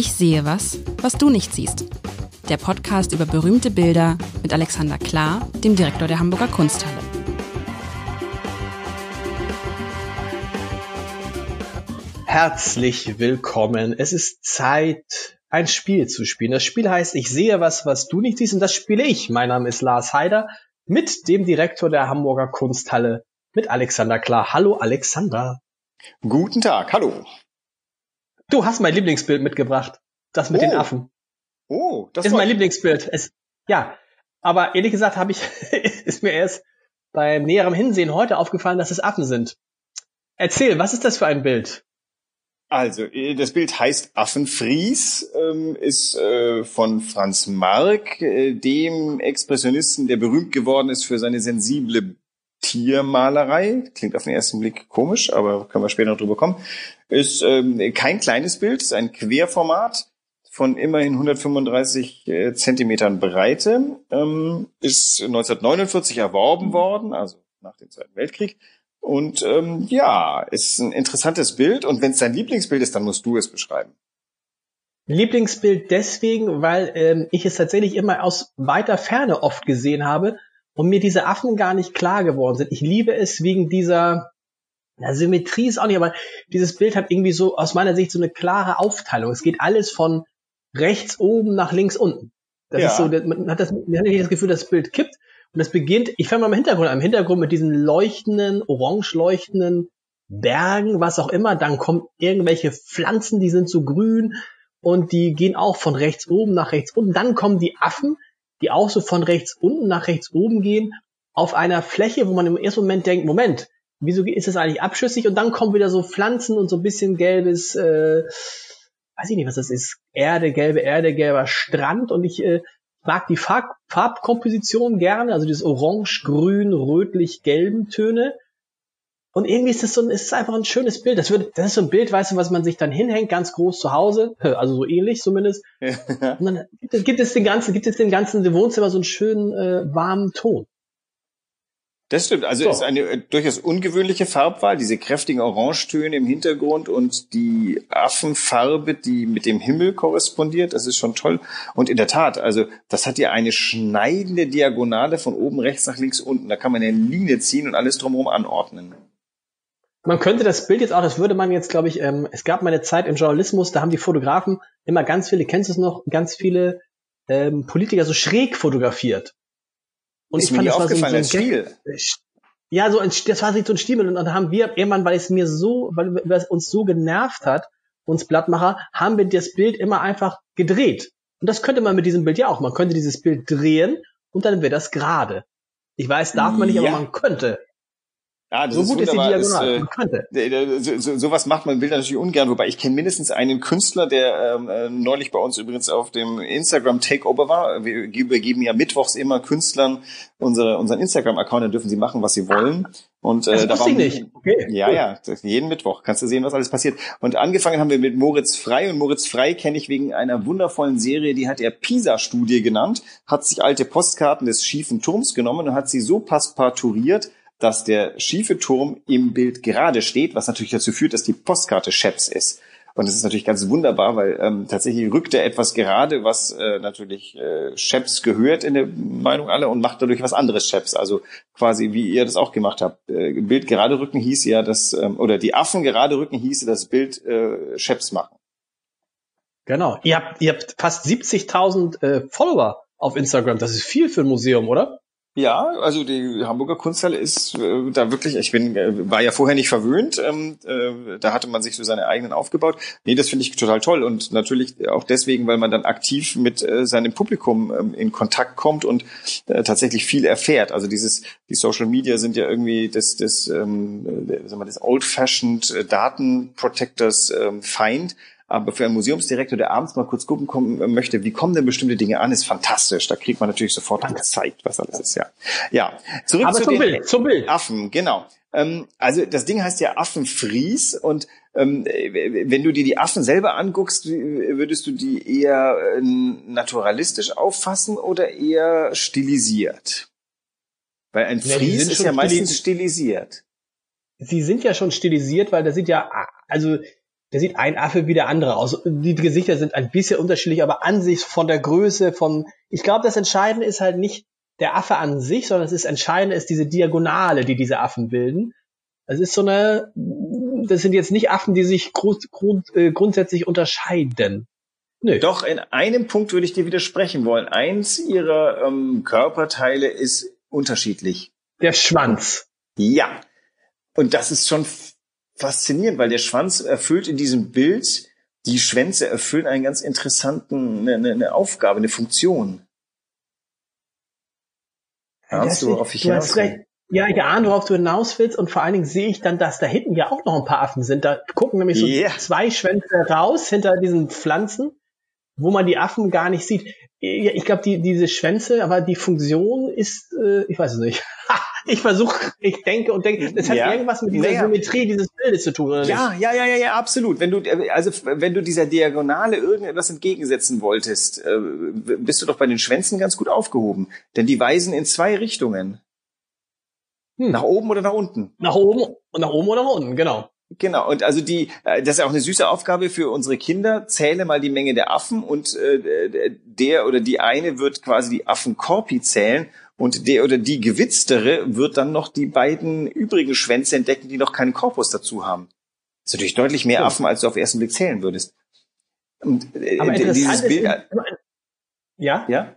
Ich sehe was, was du nicht siehst. Der Podcast über berühmte Bilder mit Alexander Klar, dem Direktor der Hamburger Kunsthalle. Herzlich willkommen. Es ist Zeit, ein Spiel zu spielen. Das Spiel heißt Ich sehe was, was du nicht siehst und das spiele ich. Mein Name ist Lars Heider mit dem Direktor der Hamburger Kunsthalle, mit Alexander Klar. Hallo Alexander. Guten Tag, hallo. Du hast mein Lieblingsbild mitgebracht. Das mit oh. den Affen. Oh, das ist mein Lieblingsbild. Es, ja, aber ehrlich gesagt habe ich, ist mir erst beim näherem Hinsehen heute aufgefallen, dass es Affen sind. Erzähl, was ist das für ein Bild? Also, äh, das Bild heißt Affenfries, ähm, ist äh, von Franz Marc, äh, dem Expressionisten, der berühmt geworden ist für seine sensible Tiermalerei. Klingt auf den ersten Blick komisch, aber können wir später noch drüber kommen. Ist ähm, kein kleines Bild, ist ein Querformat von immerhin 135 äh, Zentimetern Breite. Ähm, ist 1949 erworben worden, also nach dem Zweiten Weltkrieg. Und ähm, ja, ist ein interessantes Bild. Und wenn es dein Lieblingsbild ist, dann musst du es beschreiben. Lieblingsbild deswegen, weil ähm, ich es tatsächlich immer aus weiter Ferne oft gesehen habe und mir diese Affen gar nicht klar geworden sind. Ich liebe es wegen dieser na, Symmetrie ist auch nicht, aber dieses Bild hat irgendwie so aus meiner Sicht so eine klare Aufteilung. Es geht alles von rechts oben nach links unten. Das ja. ist so, man hat das, man hat nicht das Gefühl, das Bild kippt. Und es beginnt, ich fange mal im Hintergrund an, im Hintergrund mit diesen leuchtenden, orange leuchtenden Bergen, was auch immer. Dann kommen irgendwelche Pflanzen, die sind so grün und die gehen auch von rechts oben nach rechts unten. Dann kommen die Affen, die auch so von rechts unten nach rechts oben gehen, auf einer Fläche, wo man im ersten Moment denkt, Moment, wieso ist das eigentlich abschüssig? Und dann kommen wieder so Pflanzen und so ein bisschen gelbes, äh, weiß ich nicht, was das ist, Erde, gelbe Erde, gelber Strand. Und ich äh, mag die Farb Farbkomposition gerne, also dieses orange, grün, rötlich, gelben Töne. Und irgendwie ist das so ein, ist einfach ein schönes Bild. Das wird, das ist so ein Bild, weißt du, was man sich dann hinhängt, ganz groß zu Hause, also so ähnlich zumindest. Und dann gibt es, gibt es den ganzen, gibt es den ganzen Wohnzimmer so einen schönen äh, warmen Ton. Das stimmt. Also so. ist eine äh, durchaus ungewöhnliche Farbwahl, diese kräftigen Orangetöne im Hintergrund und die Affenfarbe, die mit dem Himmel korrespondiert. Das ist schon toll. Und in der Tat, also das hat ja eine schneidende Diagonale von oben rechts nach links unten. Da kann man eine Linie ziehen und alles drumherum anordnen. Man könnte das Bild jetzt auch, das würde man jetzt, glaube ich, ähm, es gab mal eine Zeit im Journalismus, da haben die Fotografen immer ganz viele, kennst du es noch, ganz viele ähm, Politiker so schräg fotografiert. Und ist ich fand, mir das aufgefallen, war so, so ein Stil. Ja, so ein, das war so ein Stil. Und dann haben wir irgendwann, weil es mir so, weil es uns so genervt hat, uns Blattmacher, haben wir das Bild immer einfach gedreht. Und das könnte man mit diesem Bild ja auch. Man könnte dieses Bild drehen und dann wäre das gerade. Ich weiß, darf man nicht, ja. aber man könnte. Ja, das so ist gut ist die Diagonale. Ist, äh, so, sowas macht man Bilder natürlich ungern, wobei ich kenne mindestens einen Künstler, der ähm, äh, neulich bei uns übrigens auf dem Instagram Takeover war. Wir geben ja mittwochs immer Künstlern unsere, unseren Instagram-Account, dann dürfen sie machen, was sie wollen. Und äh, das da war ich nicht. Okay. Ja, ja, jeden Mittwoch kannst du sehen, was alles passiert. Und angefangen haben wir mit Moritz Frei und Moritz Frei kenne ich wegen einer wundervollen Serie, die hat er Pisa-Studie genannt, hat sich alte Postkarten des schiefen Turms genommen und hat sie so passepartouriert, dass der schiefe Turm im Bild gerade steht, was natürlich dazu führt, dass die Postkarte Scheps ist. Und das ist natürlich ganz wunderbar, weil ähm, tatsächlich rückt er etwas gerade, was äh, natürlich äh, Scheps gehört in der Meinung aller und macht dadurch was anderes Scheps. Also quasi wie ihr das auch gemacht habt. Äh, Bild gerade rücken hieß ja, dass ähm, oder die Affen gerade rücken hieße das Bild äh, Scheps machen. Genau. Ihr habt, ihr habt fast 70.000 äh, Follower auf Instagram. Das ist viel für ein Museum, oder? Ja, also die Hamburger Kunsthalle ist äh, da wirklich, ich bin, äh, war ja vorher nicht verwöhnt, ähm, äh, da hatte man sich so seine eigenen aufgebaut. Nee, das finde ich total toll und natürlich auch deswegen, weil man dann aktiv mit äh, seinem Publikum ähm, in Kontakt kommt und äh, tatsächlich viel erfährt. Also dieses, die Social Media sind ja irgendwie das, das, ähm, äh, das old-fashioned äh, Daten Protectors ähm, Feind. Aber für einen Museumsdirektor, der abends mal kurz gucken kommen möchte, wie kommen denn bestimmte Dinge an, ist fantastisch. Da kriegt man natürlich sofort gezeigt, was alles ist. Ja, ja. Zurück Aber zu zum den Bild, zum Bild. Affen, genau. Ähm, also das Ding heißt ja Affenfries und ähm, wenn du dir die Affen selber anguckst, würdest du die eher äh, naturalistisch auffassen oder eher stilisiert? Weil ein Fries ja, ist ja meistens stilisiert. Sie sind ja schon stilisiert, weil da sind ja, also der sieht ein Affe wie der andere aus. Die Gesichter sind ein bisschen unterschiedlich, aber an sich von der Größe, von, ich glaube, das Entscheidende ist halt nicht der Affe an sich, sondern es ist Entscheidende ist diese Diagonale, die diese Affen bilden. Es ist so eine, das sind jetzt nicht Affen, die sich grund, grund, äh, grundsätzlich unterscheiden. Nö. Doch, in einem Punkt würde ich dir widersprechen wollen. Eins ihrer ähm, Körperteile ist unterschiedlich. Der Schwanz. Ja. Und das ist schon faszinierend, weil der Schwanz erfüllt in diesem Bild, die Schwänze erfüllen einen ganz interessanten, eine, eine Aufgabe, eine Funktion. Ahnst du, worauf ich hinaus will? Ja, ich ahne, worauf du hinaus willst und vor allen Dingen sehe ich dann, dass da hinten ja auch noch ein paar Affen sind. Da gucken nämlich so yeah. zwei Schwänze raus hinter diesen Pflanzen, wo man die Affen gar nicht sieht. Ich glaube, die, diese Schwänze, aber die Funktion ist, äh, ich weiß es nicht. ich versuche, ich denke und denke, das hat ja. irgendwas mit dieser naja. Symmetrie dieses Bildes zu tun, oder ja, nicht? Ja, ja, ja, ja, absolut. Wenn du, also wenn du dieser Diagonale irgendetwas entgegensetzen wolltest, äh, bist du doch bei den Schwänzen ganz gut aufgehoben. Denn die weisen in zwei Richtungen. Hm. Nach oben oder nach unten? Nach oben und nach oben oder nach unten, genau. Genau, und also die, äh, das ist auch eine süße Aufgabe für unsere Kinder. Zähle mal die Menge der Affen und äh, der oder die eine wird quasi die Affenkorpi zählen und der oder die Gewitztere wird dann noch die beiden übrigen Schwänze entdecken, die noch keinen Korpus dazu haben. Das ist natürlich deutlich mehr Affen, als du auf den ersten Blick zählen würdest. Und, äh, Aber dieses Bild, ist, ja? Ja?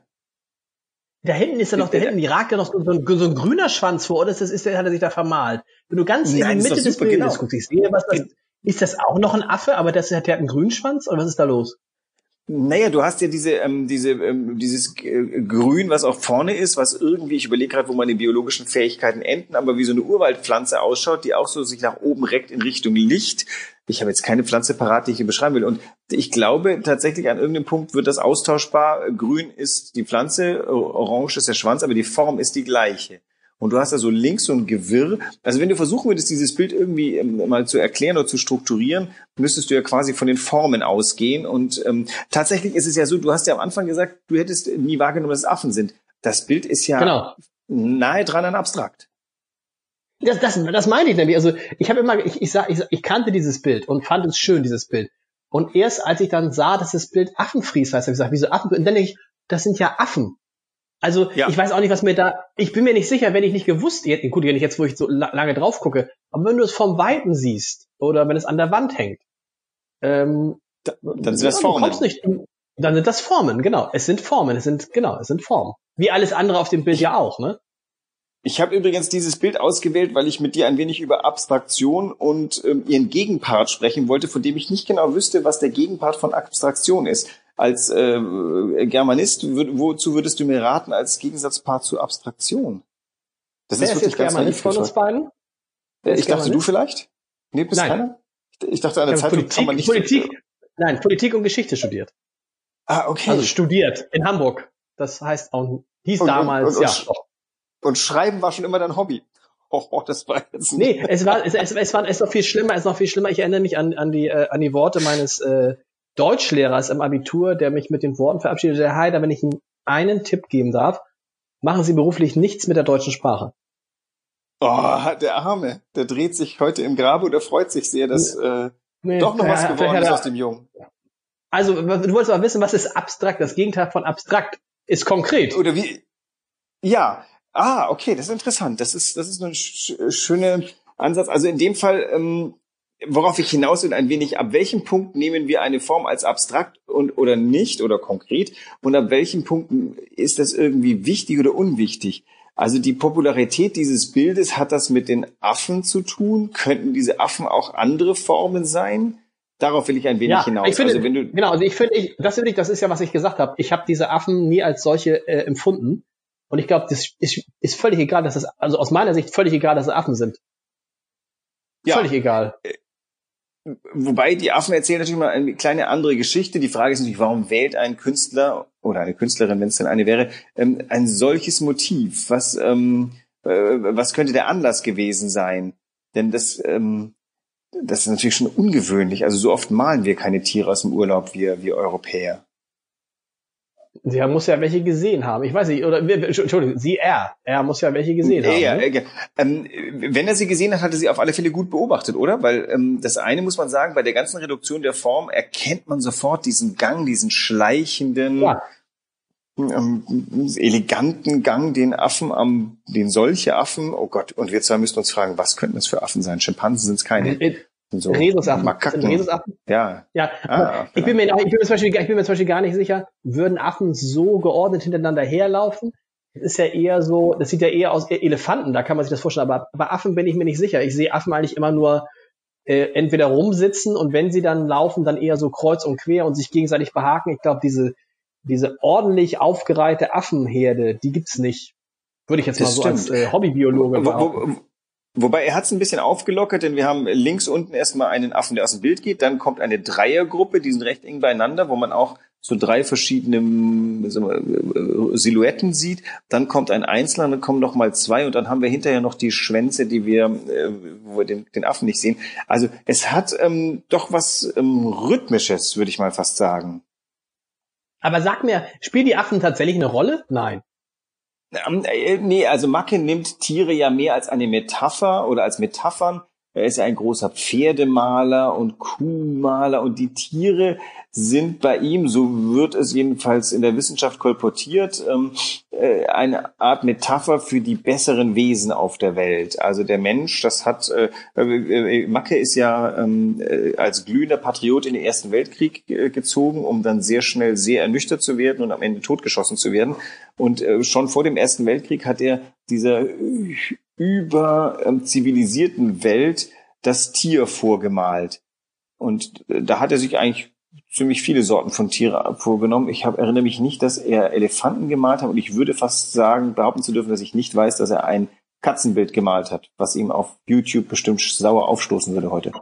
Da hinten ist ja noch, da hinten, die ragt ja noch so ein, so ein grüner Schwanz vor, oder ist das, ist, der, hat er sich da vermalt? Wenn du ganz Nein, in die Mitte des Bildes genau. guckst, ich sehe, was das, ist das auch noch ein Affe, aber das hat, der hat einen grünen Schwanz, oder was ist da los? Naja, du hast ja diese, ähm, diese, ähm, dieses äh, Grün, was auch vorne ist, was irgendwie, ich überlege gerade, wo meine biologischen Fähigkeiten enden, aber wie so eine Urwaldpflanze ausschaut, die auch so sich nach oben reckt in Richtung Licht. Ich habe jetzt keine Pflanze parat, die ich hier beschreiben will. Und ich glaube tatsächlich, an irgendeinem Punkt wird das austauschbar. Grün ist die Pflanze, orange ist der Schwanz, aber die Form ist die gleiche. Und du hast also links so ein Gewirr. Also wenn du versuchen würdest, dieses Bild irgendwie ähm, mal zu erklären oder zu strukturieren, müsstest du ja quasi von den Formen ausgehen. Und ähm, tatsächlich ist es ja so, du hast ja am Anfang gesagt, du hättest nie wahrgenommen, dass es Affen sind. Das Bild ist ja genau. nahe dran an abstrakt. Das, das, das meine ich nämlich. Also ich habe immer, ich, ich, sag, ich, ich kannte dieses Bild und fand es schön, dieses Bild. Und erst als ich dann sah, dass das Bild Affenfries heißt, habe ich gesagt, wieso Affen? Und dann denke ich, das sind ja Affen. Also ja. ich weiß auch nicht, was mir da. Ich bin mir nicht sicher, wenn ich nicht gewusst hätte. Gut, wenn ich jetzt, wo ich so lange drauf gucke, aber wenn du es vom Weiten siehst oder wenn es an der Wand hängt, ähm, da, dann sind das Formen. Nicht, dann sind das Formen, genau. Es sind Formen, es sind genau, es sind Formen. Wie alles andere auf dem Bild ja auch, ne? Ich habe übrigens dieses Bild ausgewählt, weil ich mit dir ein wenig über Abstraktion und ähm, ihren Gegenpart sprechen wollte, von dem ich nicht genau wüsste, was der Gegenpart von Abstraktion ist als äh, Germanist, wozu würdest du mir raten als Gegensatzpaar zu Abstraktion? Das Wer ist, ist wirklich ganz Germanist von uns beiden? Wer ich dachte, du vielleicht? Nee, bist Nein. keiner? Ich dachte, an der Zeitung Politik, kann man nicht... Politik, nein, Politik und Geschichte studiert. Ah, okay. Also studiert in Hamburg. Das heißt auch, hieß und, damals, und, und, ja. Und Schreiben war schon immer dein Hobby. Oh, oh das war jetzt nicht. Nee, es war, es, es, es war, es noch viel schlimmer, es ist noch viel schlimmer. Ich erinnere mich an, an die, äh, an die Worte meines, äh, Deutschlehrer ist im Abitur, der mich mit den Worten verabschiedet, der Heider, wenn ich ihm einen Tipp geben darf, machen Sie beruflich nichts mit der deutschen Sprache. Oh, der Arme, der dreht sich heute im Grabe und er freut sich sehr, dass äh, nee, doch noch was geworden ist aus dem Jungen. Also, du wolltest aber wissen, was ist abstrakt? Das Gegenteil von abstrakt ist konkret. Oder wie? Ja. Ah, okay, das ist interessant. Das ist, das ist ein sch schöner Ansatz. Also in dem Fall ähm, worauf ich hinaus will, ein wenig, ab welchem Punkt nehmen wir eine Form als abstrakt und oder nicht oder konkret und ab welchem Punkt ist das irgendwie wichtig oder unwichtig? Also die Popularität dieses Bildes hat das mit den Affen zu tun? Könnten diese Affen auch andere Formen sein? Darauf will ich ein wenig ja, hinaus. Ich finde, also wenn du genau, also ich finde, ich, das finde ich, das ist ja, was ich gesagt habe. Ich habe diese Affen nie als solche äh, empfunden. Und ich glaube, das ist, ist völlig egal, dass das, also aus meiner Sicht völlig egal, dass es Affen sind. Ja, völlig egal. Äh, Wobei die Affen erzählen natürlich mal eine kleine andere Geschichte. Die Frage ist natürlich, warum wählt ein Künstler oder eine Künstlerin, wenn es denn eine wäre, ähm, ein solches Motiv? Was, ähm, äh, was könnte der Anlass gewesen sein? Denn das, ähm, das ist natürlich schon ungewöhnlich. Also so oft malen wir keine Tiere aus dem Urlaub, wir, wir Europäer. Sie muss ja welche gesehen haben. Ich weiß nicht, oder Entschuldigung, sie er. Er muss ja welche gesehen haben. Ja, ne? ähm, wenn er sie gesehen hat, hat er sie auf alle Fälle gut beobachtet, oder? Weil ähm, das eine muss man sagen, bei der ganzen Reduktion der Form erkennt man sofort diesen Gang, diesen schleichenden, ja. ähm, eleganten Gang, den Affen am, den solche Affen, oh Gott, und wir zwei müssen uns fragen, was könnten das für Affen sein? Schimpansen sind es keine. So Rhesusaffen. Makaken. Rhesusaffen? Ja. Ja. Ah, ich, bin mir, ich, bin mir zum Beispiel, ich bin mir zum Beispiel gar nicht sicher, würden Affen so geordnet hintereinander herlaufen? Das ist ja eher so, das sieht ja eher aus Elefanten, da kann man sich das vorstellen, aber bei Affen bin ich mir nicht sicher. Ich sehe Affen eigentlich immer nur äh, entweder rumsitzen und wenn sie dann laufen, dann eher so kreuz und quer und sich gegenseitig behaken. Ich glaube, diese, diese ordentlich aufgereihte Affenherde, die gibt's nicht. Würde ich jetzt das mal so stimmt. als äh, Hobbybiologe behaupten. Wobei er hat es ein bisschen aufgelockert, denn wir haben links unten erstmal einen Affen, der aus dem Bild geht, dann kommt eine Dreiergruppe, die sind recht eng beieinander, wo man auch so drei verschiedene wir, Silhouetten sieht. Dann kommt ein Einzelner, dann kommen noch mal zwei und dann haben wir hinterher noch die Schwänze, die wir, äh, wo wir den, den Affen nicht sehen. Also es hat ähm, doch was ähm, Rhythmisches, würde ich mal fast sagen. Aber sag mir, spielen die Affen tatsächlich eine Rolle? Nein. Ähm, äh, nee, also Macke nimmt Tiere ja mehr als eine Metapher oder als Metaphern. Er ist ein großer Pferdemaler und Kuhmaler und die Tiere sind bei ihm, so wird es jedenfalls in der Wissenschaft kolportiert, ähm, äh, eine Art Metapher für die besseren Wesen auf der Welt. Also der Mensch, das hat, äh, äh, Macke ist ja ähm, äh, als glühender Patriot in den Ersten Weltkrieg gezogen, um dann sehr schnell sehr ernüchtert zu werden und am Ende totgeschossen zu werden. Und schon vor dem Ersten Weltkrieg hat er dieser über ähm, zivilisierten Welt das Tier vorgemalt. Und da hat er sich eigentlich ziemlich viele Sorten von Tiere vorgenommen. Ich hab, erinnere mich nicht, dass er Elefanten gemalt hat und ich würde fast sagen, behaupten zu dürfen, dass ich nicht weiß, dass er ein Katzenbild gemalt hat, was ihm auf YouTube bestimmt sauer aufstoßen würde heute.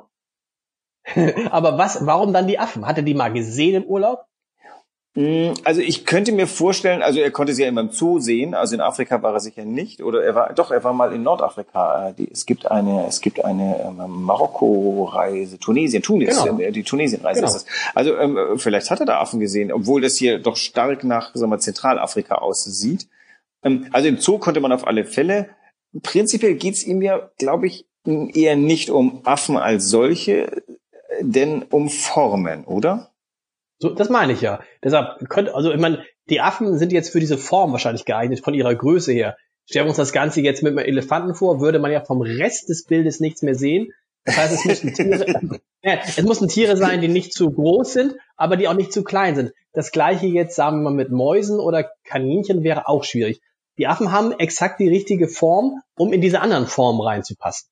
Aber was, warum dann die Affen? Hat er die mal gesehen im Urlaub? Mm, also ich könnte mir vorstellen, also er konnte sie ja immer im Zoo sehen, also in Afrika war er sicher nicht, oder er war, doch, er war mal in Nordafrika. Äh, es gibt eine, es gibt eine ähm, Marokko-Reise, Tunesien, Tunis, genau. Äh, die Tunesien-Reise genau. ist das. Also ähm, vielleicht hat er da Affen gesehen, obwohl das hier doch stark nach, sagen wir, Zentralafrika aussieht. Ähm, also im Zoo konnte man auf alle Fälle. Prinzipiell geht's ihm ja, glaube ich, eher nicht um Affen als solche, denn um Formen, oder? So, das meine ich ja. Deshalb könnte, also ich meine, die Affen sind jetzt für diese Form wahrscheinlich geeignet, von ihrer Größe her. Stellen wir uns das Ganze jetzt mit einem Elefanten vor, würde man ja vom Rest des Bildes nichts mehr sehen. Das heißt, es müssen Tiere, äh, es müssen Tiere sein, die nicht zu groß sind, aber die auch nicht zu klein sind. Das gleiche jetzt, sagen wir mal, mit Mäusen oder Kaninchen wäre auch schwierig. Die Affen haben exakt die richtige Form, um in diese anderen Formen reinzupassen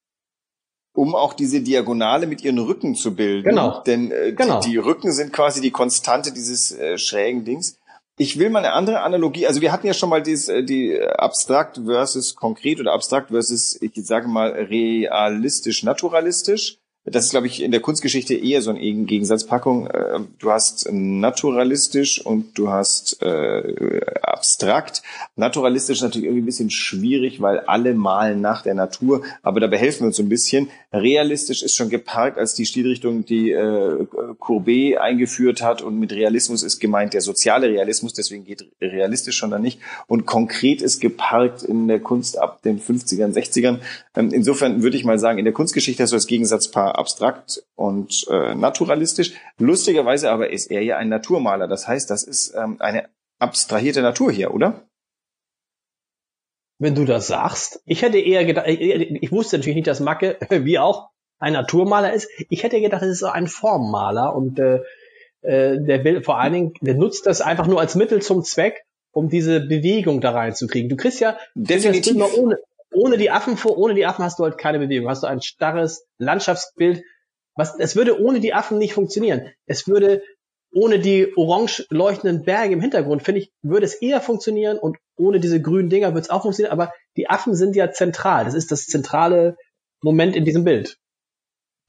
um auch diese Diagonale mit ihren Rücken zu bilden. Genau. Denn äh, genau. Die, die, Rücken sind quasi die Konstante dieses äh, schrägen Dings. Ich will mal eine andere Analogie, also wir hatten ja schon mal dieses, äh, die abstrakt versus konkret oder abstrakt versus, ich sage mal, realistisch, naturalistisch. Das ist, glaube ich, in der Kunstgeschichte eher so eine Gegensatzpackung. Äh, du hast naturalistisch und du hast äh, abstrakt. Naturalistisch ist natürlich irgendwie ein bisschen schwierig, weil alle malen nach der Natur, aber dabei helfen wir uns so ein bisschen. Realistisch ist schon geparkt als die Stilrichtung, die äh, Courbet eingeführt hat und mit Realismus ist gemeint der soziale Realismus, deswegen geht realistisch schon da nicht. Und konkret ist geparkt in der Kunst ab den 50ern, 60ern. Ähm, insofern würde ich mal sagen, in der Kunstgeschichte hast du das Gegensatzpaar abstrakt und äh, naturalistisch. Lustigerweise aber ist er ja ein Naturmaler. Das heißt, das ist ähm, eine abstrahierte Natur hier, oder? Wenn du das sagst, ich hätte eher gedacht, ich, ich wusste natürlich nicht, dass Macke, wie auch, ein Naturmaler ist. Ich hätte gedacht, es ist ein Formmaler und äh, äh, der will vor allen Dingen, der nutzt das einfach nur als Mittel zum Zweck, um diese Bewegung da reinzukriegen. Du kriegst ja definitiv das ohne, ohne die Affen vor, ohne die Affen hast du halt keine Bewegung. Hast du ein starres Landschaftsbild. Was, es würde ohne die Affen nicht funktionieren. Es würde ohne die orange leuchtenden Berge im Hintergrund, finde ich, würde es eher funktionieren und ohne diese grünen Dinger würde es auch funktionieren, aber die Affen sind ja zentral. Das ist das zentrale Moment in diesem Bild.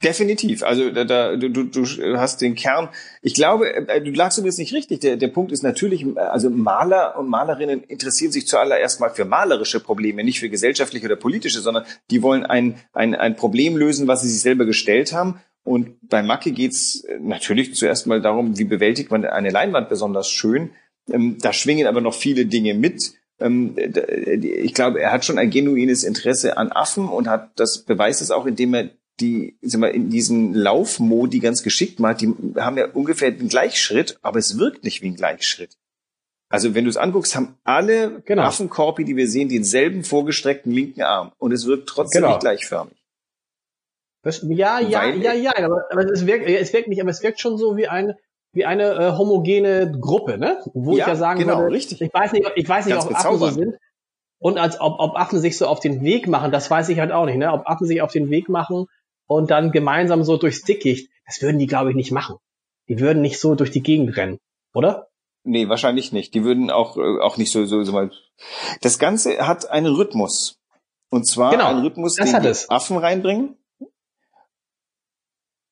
Definitiv. Also da, da, du, du hast den Kern. Ich glaube, äh, du lagst übrigens nicht richtig. Der, der Punkt ist natürlich, also Maler und Malerinnen interessieren sich zuallererst mal für malerische Probleme, nicht für gesellschaftliche oder politische, sondern die wollen ein, ein, ein Problem lösen, was sie sich selber gestellt haben. Und bei Macke geht's natürlich zuerst mal darum, wie bewältigt man eine Leinwand besonders schön. Ähm, da schwingen aber noch viele Dinge mit. Ähm, ich glaube, er hat schon ein genuines Interesse an Affen und hat das beweist es auch, indem er die, sag mal, in diesen Laufmodi ganz geschickt macht. Die haben ja ungefähr den Gleichschritt, aber es wirkt nicht wie ein Gleichschritt. Also wenn du es anguckst, haben alle genau. Affenkorpi, die wir sehen, denselben vorgestreckten linken Arm und es wirkt trotzdem genau. nicht gleichförmig. Das, ja, ja, Weil, ja, ja, aber, aber es wirkt, es wirkt nicht, aber es wirkt schon so wie ein, wie eine äh, homogene Gruppe, ne? Wo ja, ich ja sagen genau, würde, richtig. ich weiß nicht, ich weiß nicht, ob Affen so sind. Und als ob, ob Affen sich so auf den Weg machen, das weiß ich halt auch nicht, ne? Ob Affen sich auf den Weg machen und dann gemeinsam so durchs Dickicht, das würden die, glaube ich, nicht machen. Die würden nicht so durch die Gegend rennen, oder? Nee, wahrscheinlich nicht. Die würden auch, äh, auch nicht so, so, so mal. Das Ganze hat einen Rhythmus. Und zwar genau, einen Rhythmus, den die Affen reinbringen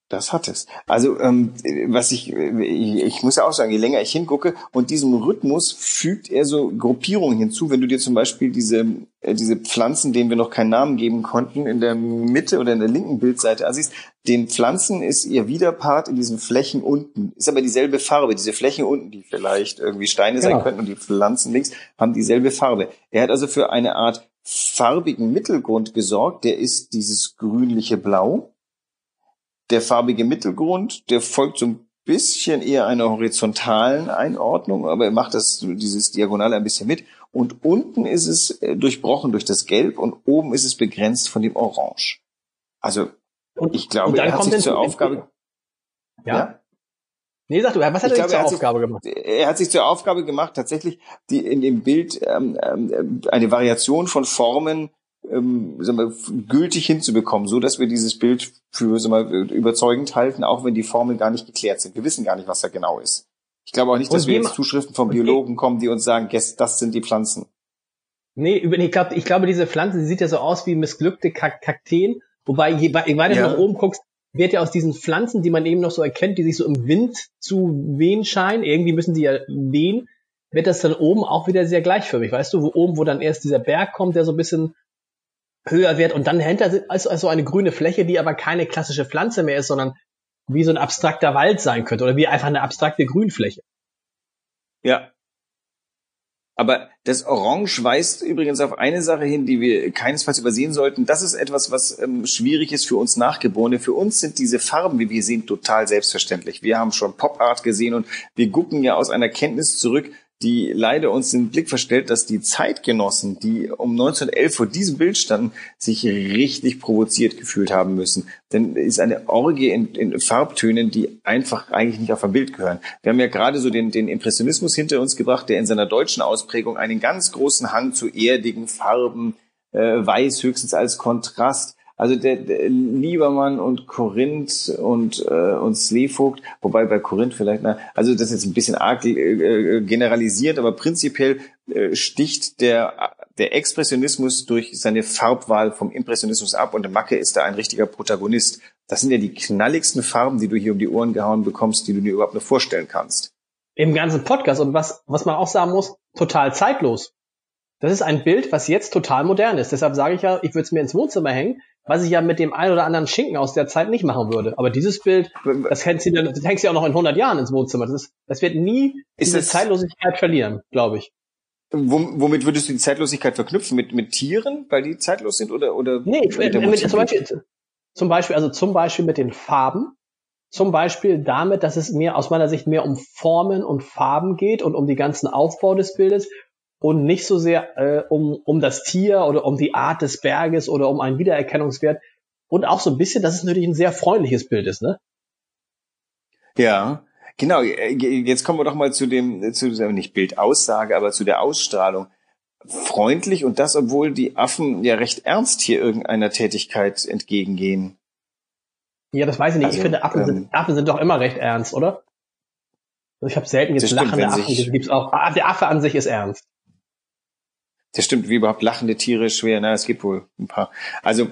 das hat es. Also ähm, was ich, ich muss ja auch sagen, je länger ich hingucke und diesem Rhythmus fügt er so Gruppierungen hinzu. Wenn du dir zum Beispiel diese äh, diese Pflanzen, denen wir noch keinen Namen geben konnten, in der Mitte oder in der linken Bildseite ansiehst, den Pflanzen ist ihr Widerpart in diesen Flächen unten. Ist aber dieselbe Farbe. Diese Flächen unten, die vielleicht irgendwie Steine genau. sein könnten und die Pflanzen links, haben dieselbe Farbe. Er hat also für eine Art farbigen Mittelgrund gesorgt. Der ist dieses grünliche Blau der farbige Mittelgrund, der folgt so ein bisschen eher einer horizontalen Einordnung, aber er macht das, dieses Diagonale ein bisschen mit. Und unten ist es äh, durchbrochen durch das Gelb und oben ist es begrenzt von dem Orange. Also, und, ich glaube, er hat sich zur Aufgabe, ja? ja? Nee, sag du, was hat ich er glaube, zur er Aufgabe sich, gemacht? Er hat sich zur Aufgabe gemacht, tatsächlich die in dem Bild ähm, ähm, eine Variation von Formen ähm, wir, gültig hinzubekommen, so dass wir dieses Bild für wir, überzeugend halten, auch wenn die Formeln gar nicht geklärt sind. Wir wissen gar nicht, was da genau ist. Ich glaube auch nicht, dass wir jetzt Zuschriften von Biologen kommen, die uns sagen, das sind die Pflanzen. Nee, ich glaube, ich glaube, diese Pflanze, die sieht ja so aus wie missglückte Kakteen, wobei je, je weiter ja. du nach oben guckst, wird ja aus diesen Pflanzen, die man eben noch so erkennt, die sich so im Wind zu wehen scheinen, irgendwie müssen die ja wehen, wird das dann oben auch wieder sehr gleichförmig, weißt du, wo oben, wo dann erst dieser Berg kommt, der so ein bisschen höher wird und dann hinter ist also eine grüne Fläche, die aber keine klassische Pflanze mehr ist, sondern wie so ein abstrakter Wald sein könnte oder wie einfach eine abstrakte Grünfläche. Ja. Aber das Orange weist übrigens auf eine Sache hin, die wir keinesfalls übersehen sollten. Das ist etwas, was ähm, schwierig ist für uns Nachgeborene. Für uns sind diese Farben, wie wir sehen, total selbstverständlich. Wir haben schon Pop Art gesehen und wir gucken ja aus einer Kenntnis zurück, die leider uns den Blick verstellt, dass die Zeitgenossen, die um 1911 vor diesem Bild standen, sich richtig provoziert gefühlt haben müssen. Denn es ist eine Orgie in, in, Farbtönen, die einfach eigentlich nicht auf ein Bild gehören. Wir haben ja gerade so den, den Impressionismus hinter uns gebracht, der in seiner deutschen Ausprägung einen ganz großen Hang zu erdigen Farben, äh, weiß höchstens als Kontrast, also der, der Liebermann und Korinth und äh, und Slevogt, wobei bei Korinth vielleicht, na, also das ist jetzt ein bisschen arg äh, äh, generalisiert, aber prinzipiell äh, sticht der der Expressionismus durch seine Farbwahl vom Impressionismus ab und Macke ist da ein richtiger Protagonist. Das sind ja die knalligsten Farben, die du hier um die Ohren gehauen bekommst, die du dir überhaupt nur vorstellen kannst. Im ganzen Podcast und was was man auch sagen muss, total zeitlos. Das ist ein Bild, was jetzt total modern ist. Deshalb sage ich ja, ich würde es mir ins Wohnzimmer hängen, was ich ja mit dem einen oder anderen Schinken aus der Zeit nicht machen würde. Aber dieses Bild, das hängt sie, das hängt sie auch noch in 100 Jahren ins Wohnzimmer. Das, ist, das wird nie ist diese Zeitlosigkeit verlieren, glaube ich. Womit würdest du die Zeitlosigkeit verknüpfen? Mit, mit Tieren, weil die zeitlos sind oder, oder? Nee, mit, mit, zum Beispiel, zum Beispiel, also zum Beispiel mit den Farben. Zum Beispiel damit, dass es mir aus meiner Sicht mehr um Formen und Farben geht und um die ganzen Aufbau des Bildes und nicht so sehr äh, um, um das Tier oder um die Art des Berges oder um einen Wiedererkennungswert. Und auch so ein bisschen, dass es natürlich ein sehr freundliches Bild ist, ne? Ja, genau. Jetzt kommen wir doch mal zu dem, zu der, nicht Bildaussage, aber zu der Ausstrahlung. Freundlich und das, obwohl die Affen ja recht ernst hier irgendeiner Tätigkeit entgegengehen. Ja, das weiß ich nicht. Also, ich finde, Affen, ähm, sind, Affen sind doch immer recht ernst, oder? Also ich habe selten jetzt lachende Affen. Das gibt's auch. Ah, der Affe an sich ist ernst. Das stimmt, wie überhaupt lachende Tiere schwer. Na, es gibt wohl ein paar. Also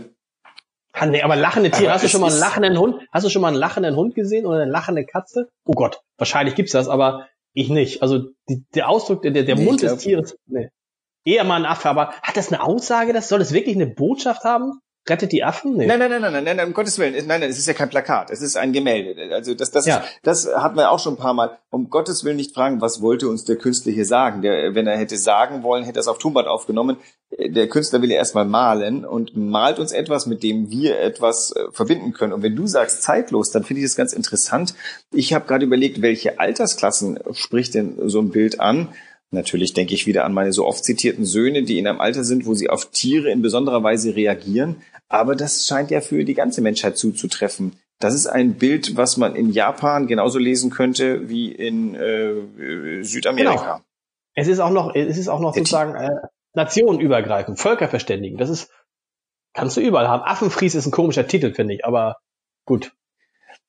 nee, aber lachende Tiere, aber hast du schon mal einen lachenden Hund? Hast du schon mal einen lachenden Hund gesehen oder eine lachende Katze? Oh Gott, wahrscheinlich gibt's das, aber ich nicht. Also die, der Ausdruck, der, der nee, Mund des Tieres, nee. Eher mal ein Affe, aber hat das eine Aussage? Das soll das wirklich eine Botschaft haben? Rettet die Affen? Nee. Nein, nein, nein, nein, nein, nein, um Gottes Willen. Nein, nein, es ist ja kein Plakat. Es ist ein Gemälde. Also das, das, ja. das hat man auch schon ein paar Mal. Um Gottes Willen nicht fragen, was wollte uns der Künstler hier sagen? Der, wenn er hätte sagen wollen, hätte er es auf Tonband aufgenommen. Der Künstler will ja erstmal malen und malt uns etwas, mit dem wir etwas äh, verbinden können. Und wenn du sagst zeitlos, dann finde ich das ganz interessant. Ich habe gerade überlegt, welche Altersklassen spricht denn so ein Bild an? Natürlich denke ich wieder an meine so oft zitierten Söhne, die in einem Alter sind, wo sie auf Tiere in besonderer Weise reagieren. Aber das scheint ja für die ganze Menschheit zuzutreffen. Das ist ein Bild, was man in Japan genauso lesen könnte wie in äh, Südamerika. Genau. Es ist auch noch, es ist auch noch sozusagen äh, nationenübergreifend, völkerverständigen. Das ist, kannst du überall haben. Affenfries ist ein komischer Titel, finde ich, aber gut.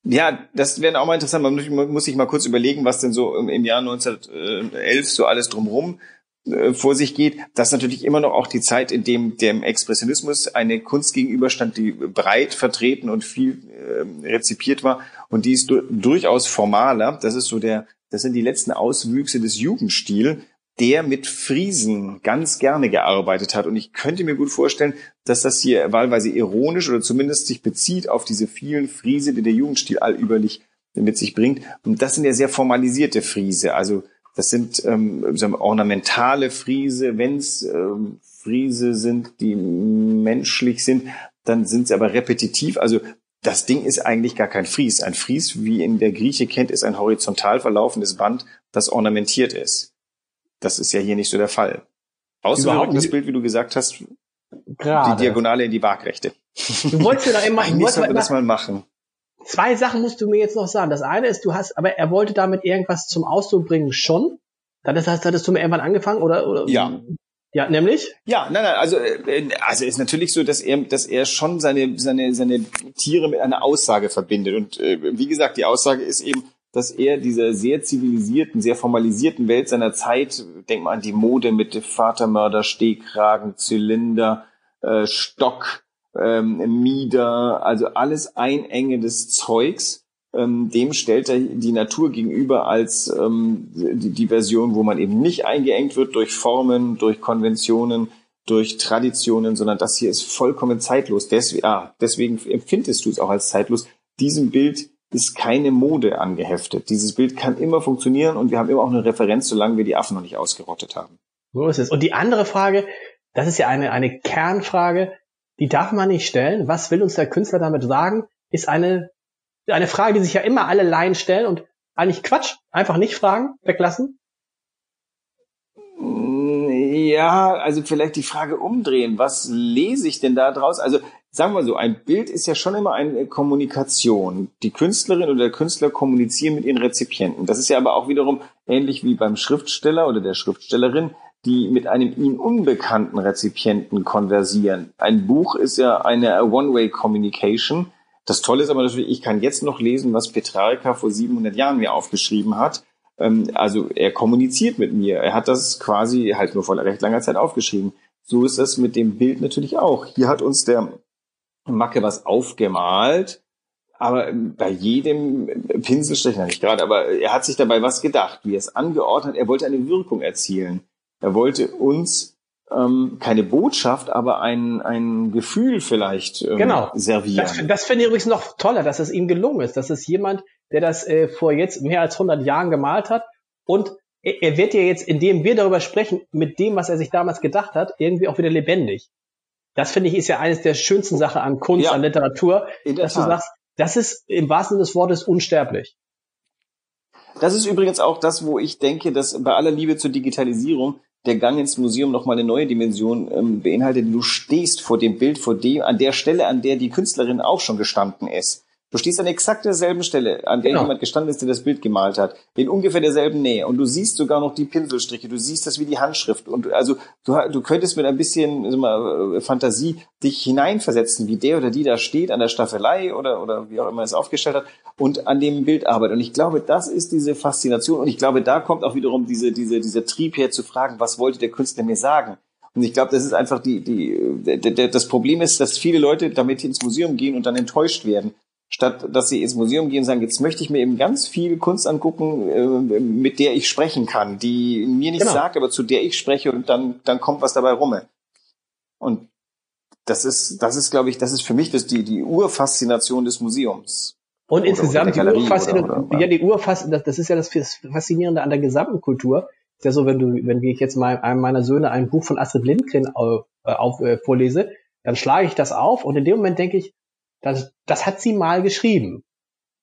Ja, das wäre auch mal interessant. Man muss sich mal kurz überlegen, was denn so im Jahr 1911 so alles drumherum äh, vor sich geht. Das ist natürlich immer noch auch die Zeit, in dem dem Expressionismus eine Kunst gegenüberstand, die breit vertreten und viel äh, rezipiert war. Und die ist du durchaus formaler. Das ist so der, das sind die letzten Auswüchse des Jugendstils der mit Friesen ganz gerne gearbeitet hat. Und ich könnte mir gut vorstellen, dass das hier wahlweise ironisch oder zumindest sich bezieht auf diese vielen Friese, die der Jugendstil allüberlich mit sich bringt. Und das sind ja sehr formalisierte Friese. Also das sind ähm, ornamentale Friese. Wenn es ähm, Friese sind, die menschlich sind, dann sind sie aber repetitiv. Also das Ding ist eigentlich gar kein Fries. Ein Fries, wie in der Grieche kennt, ist ein horizontal verlaufendes Band, das ornamentiert ist. Das ist ja hier nicht so der Fall. Außer das Bild, wie du gesagt hast, Gerade. die Diagonale in die Waagrechte. Du wolltest ja da immer, Eigentlich sollten wir das mal machen. Zwei Sachen musst du mir jetzt noch sagen. Das eine ist, du hast, aber er wollte damit irgendwas zum Ausdruck bringen schon. Das heißt, hattest du mir irgendwann angefangen oder, oder? Ja. Ja, nämlich? Ja, nein, nein, also, äh, also ist natürlich so, dass er, dass er schon seine, seine, seine Tiere mit einer Aussage verbindet. Und äh, wie gesagt, die Aussage ist eben, dass er dieser sehr zivilisierten, sehr formalisierten Welt seiner Zeit, denk mal an die Mode mit Vatermörder, Stehkragen, Zylinder, äh, Stock, ähm, Mieder, also alles einengendes Zeugs, ähm, dem stellt er die Natur gegenüber als ähm, die, die Version, wo man eben nicht eingeengt wird durch Formen, durch Konventionen, durch Traditionen, sondern das hier ist vollkommen zeitlos. Deswegen, ah, deswegen empfindest du es auch als zeitlos. Diesem Bild ist keine Mode angeheftet. Dieses Bild kann immer funktionieren und wir haben immer auch eine Referenz, solange wir die Affen noch nicht ausgerottet haben. So ist es. Und die andere Frage, das ist ja eine, eine Kernfrage, die darf man nicht stellen. Was will uns der Künstler damit sagen? Ist eine, eine Frage, die sich ja immer alle Laien stellen und eigentlich Quatsch. Einfach nicht fragen, weglassen. Ja, also vielleicht die Frage umdrehen. Was lese ich denn da draus? Also sagen wir so, ein Bild ist ja schon immer eine Kommunikation. Die Künstlerin oder der Künstler kommunizieren mit ihren Rezipienten. Das ist ja aber auch wiederum ähnlich wie beim Schriftsteller oder der Schriftstellerin, die mit einem ihnen unbekannten Rezipienten konversieren. Ein Buch ist ja eine One-Way-Communication. Das Tolle ist aber natürlich, ich kann jetzt noch lesen, was Petrarca vor 700 Jahren mir aufgeschrieben hat. Ähm, also er kommuniziert mit mir. Er hat das quasi halt nur vor recht langer Zeit aufgeschrieben. So ist das mit dem Bild natürlich auch. Hier hat uns der Macke was aufgemalt, aber bei jedem Pinselstrich, nicht gerade, aber er hat sich dabei was gedacht, wie er es angeordnet, er wollte eine Wirkung erzielen. Er wollte uns ähm, keine Botschaft, aber ein, ein Gefühl vielleicht ähm, genau. servieren. Das, das finde ich übrigens noch toller, dass es ihm gelungen ist, dass es jemand, der das äh, vor jetzt mehr als 100 Jahren gemalt hat und er, er wird ja jetzt, indem wir darüber sprechen, mit dem, was er sich damals gedacht hat, irgendwie auch wieder lebendig. Das finde ich ist ja eines der schönsten Sachen an Kunst, ja, an Literatur, dass Tat. du sagst, das ist im wahrsten Sinne des Wortes unsterblich. Das ist übrigens auch das, wo ich denke, dass bei aller Liebe zur Digitalisierung der Gang ins Museum nochmal eine neue Dimension ähm, beinhaltet. Du stehst vor dem Bild, vor dem, an der Stelle, an der die Künstlerin auch schon gestanden ist. Du stehst an exakt derselben Stelle, an der genau. jemand gestanden ist, der das Bild gemalt hat, in ungefähr derselben Nähe. Und du siehst sogar noch die Pinselstriche, du siehst das wie die Handschrift. Und also du, du könntest mit ein bisschen mal, äh, Fantasie dich hineinversetzen, wie der oder die da steht an der Staffelei oder, oder wie auch immer es aufgestellt hat und an dem Bild arbeitet. Und ich glaube, das ist diese Faszination. Und ich glaube, da kommt auch wiederum diese, diese, dieser Trieb her zu fragen, was wollte der Künstler mir sagen? Und ich glaube, das ist einfach die, die, das Problem ist, dass viele Leute damit ins Museum gehen und dann enttäuscht werden statt dass sie ins Museum gehen und sagen, jetzt möchte ich mir eben ganz viel Kunst angucken, äh, mit der ich sprechen kann, die mir nichts genau. sagt, aber zu der ich spreche und dann, dann kommt was dabei rum. Und das ist, das ist, glaube ich, das ist für mich das die, die Urfaszination des Museums. Und oder, insgesamt oder die Urfaszination, ja, die Urfaszination, das ist ja das Faszinierende an der gesamten Kultur. Ist ja so, wenn du, wenn ich jetzt mal einem meiner Söhne ein Buch von Astrid Lindgren auf, äh, auf äh, vorlese, dann schlage ich das auf und in dem Moment denke ich, das, das hat sie mal geschrieben.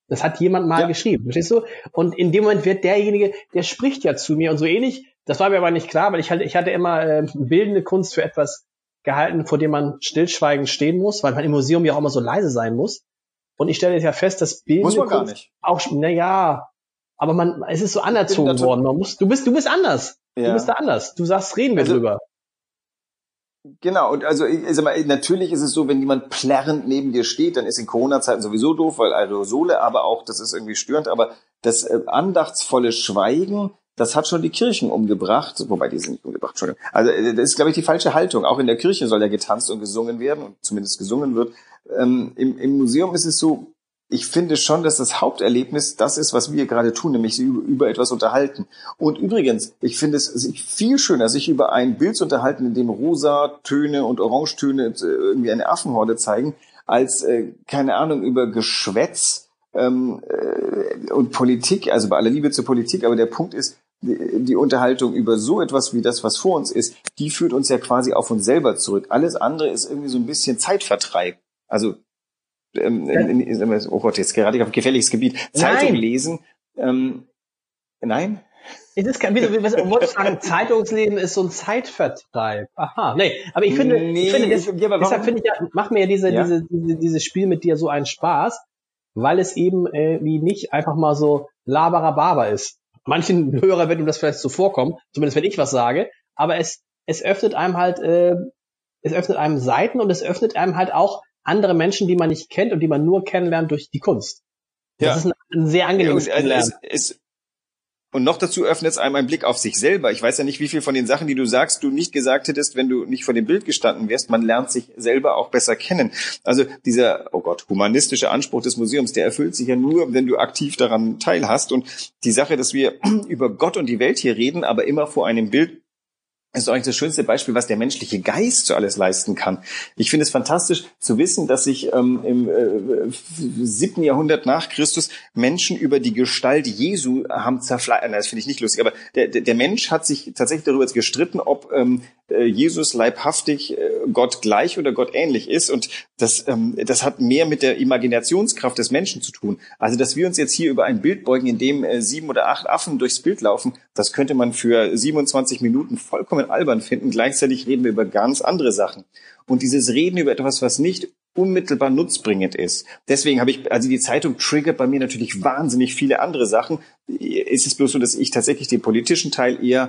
Das hat jemand mal ja. geschrieben, verstehst du? Und in dem Moment wird derjenige, der spricht ja zu mir und so ähnlich. Das war mir aber nicht klar, weil ich hatte, ich hatte immer äh, bildende Kunst für etwas gehalten, vor dem man stillschweigend stehen muss, weil man im Museum ja auch immer so leise sein muss. Und ich stelle jetzt ja fest, dass bildende muss man Kunst gar nicht. auch, na ja, aber man, es ist so anerzogen worden. Man muss, du bist, du bist anders. Ja. Du bist da anders. Du sagst, reden wir also, drüber. Genau, und also ich sag mal, natürlich ist es so, wenn jemand plärrend neben dir steht, dann ist in Corona-Zeiten sowieso doof, weil Aerosole, aber auch, das ist irgendwie störend, aber das äh, andachtsvolle Schweigen, das hat schon die Kirchen umgebracht, wobei die sind nicht umgebracht, Entschuldigung. Also äh, das ist, glaube ich, die falsche Haltung. Auch in der Kirche soll ja getanzt und gesungen werden und zumindest gesungen wird. Ähm, im, Im Museum ist es so, ich finde schon, dass das Haupterlebnis das ist, was wir gerade tun, nämlich über, etwas unterhalten. Und übrigens, ich finde es viel schöner, sich über ein Bild zu unterhalten, in dem rosa Töne und Orangetöne äh, irgendwie eine Affenhorde zeigen, als, äh, keine Ahnung, über Geschwätz ähm, äh, und Politik, also bei aller Liebe zur Politik, aber der Punkt ist, die Unterhaltung über so etwas wie das, was vor uns ist, die führt uns ja quasi auf uns selber zurück. Alles andere ist irgendwie so ein bisschen Zeitvertreib. Also ähm, in, in, oh Gott, jetzt gerade auf gefährliches Gebiet, Zeitung nein. lesen. Ähm, nein? Es ist kein, wie, wie, was, wolltest sagen, Zeitungslesen ist so ein Zeitvertreib. Aha, nee, aber ich finde, nee, ich finde das, ja, deshalb finde ich ja, macht mir ja diese, ja? diese, diese, dieses Spiel mit dir so einen Spaß, weil es eben äh, wie nicht einfach mal so laberababa ist. Manchen Hörer wird ihm das vielleicht so vorkommen, zumindest wenn ich was sage, aber es, es öffnet einem halt, äh, es öffnet einem Seiten und es öffnet einem halt auch andere Menschen, die man nicht kennt und die man nur kennenlernt durch die Kunst. Das ja. ist ein, ein sehr angenehmes ja, und, also es, es, und noch dazu öffnet es einem einen Blick auf sich selber. Ich weiß ja nicht, wie viel von den Sachen, die du sagst, du nicht gesagt hättest, wenn du nicht vor dem Bild gestanden wärst. Man lernt sich selber auch besser kennen. Also dieser, oh Gott, humanistische Anspruch des Museums, der erfüllt sich ja nur, wenn du aktiv daran teilhast. Und die Sache, dass wir über Gott und die Welt hier reden, aber immer vor einem Bild ist eigentlich das schönste Beispiel, was der menschliche Geist so alles leisten kann. Ich finde es fantastisch zu wissen, dass sich ähm, im äh, siebten Jahrhundert nach Christus Menschen über die Gestalt Jesu haben zerfleischt. Das finde ich nicht lustig, aber der, der Mensch hat sich tatsächlich darüber gestritten, ob ähm, äh, Jesus leibhaftig äh, Gott gleich oder Gott ähnlich ist. Und das, ähm, das hat mehr mit der Imaginationskraft des Menschen zu tun. Also, dass wir uns jetzt hier über ein Bild beugen, in dem äh, sieben oder acht Affen durchs Bild laufen, das könnte man für 27 Minuten vollkommen albern finden. Gleichzeitig reden wir über ganz andere Sachen. Und dieses Reden über etwas, was nicht unmittelbar nutzbringend ist. Deswegen habe ich, also die Zeitung triggert bei mir natürlich wahnsinnig viele andere Sachen. Ist es bloß so, dass ich tatsächlich den politischen Teil eher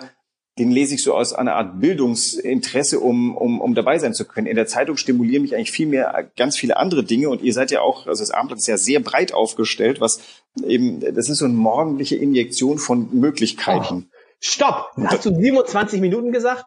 den lese ich so aus einer Art Bildungsinteresse, um, um, um dabei sein zu können. In der Zeitung stimulieren mich eigentlich viel mehr ganz viele andere Dinge und ihr seid ja auch, also das Abendblatt ist ja sehr breit aufgestellt, was eben, das ist so eine morgendliche Injektion von Möglichkeiten. Oh, stopp! Hast du 27 Minuten gesagt?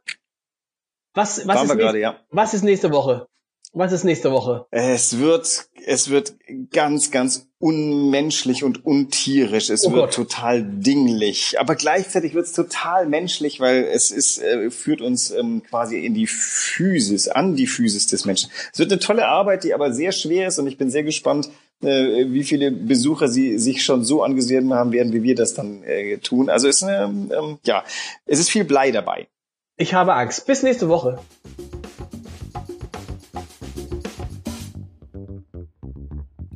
Was, was, ist, nächste, gerade, ja. was ist nächste Woche? Was ist nächste Woche? Es wird, es wird ganz, ganz unmenschlich und untierisch. Es oh wird Gott. total dinglich. Aber gleichzeitig wird es total menschlich, weil es ist, äh, führt uns ähm, quasi in die Physis, an die Physis des Menschen. Es wird eine tolle Arbeit, die aber sehr schwer ist und ich bin sehr gespannt, äh, wie viele Besucher sie sich schon so angesehen haben werden, wie wir das dann äh, tun. Also es ist eine, ähm, ja, es ist viel Blei dabei. Ich habe Angst. Bis nächste Woche.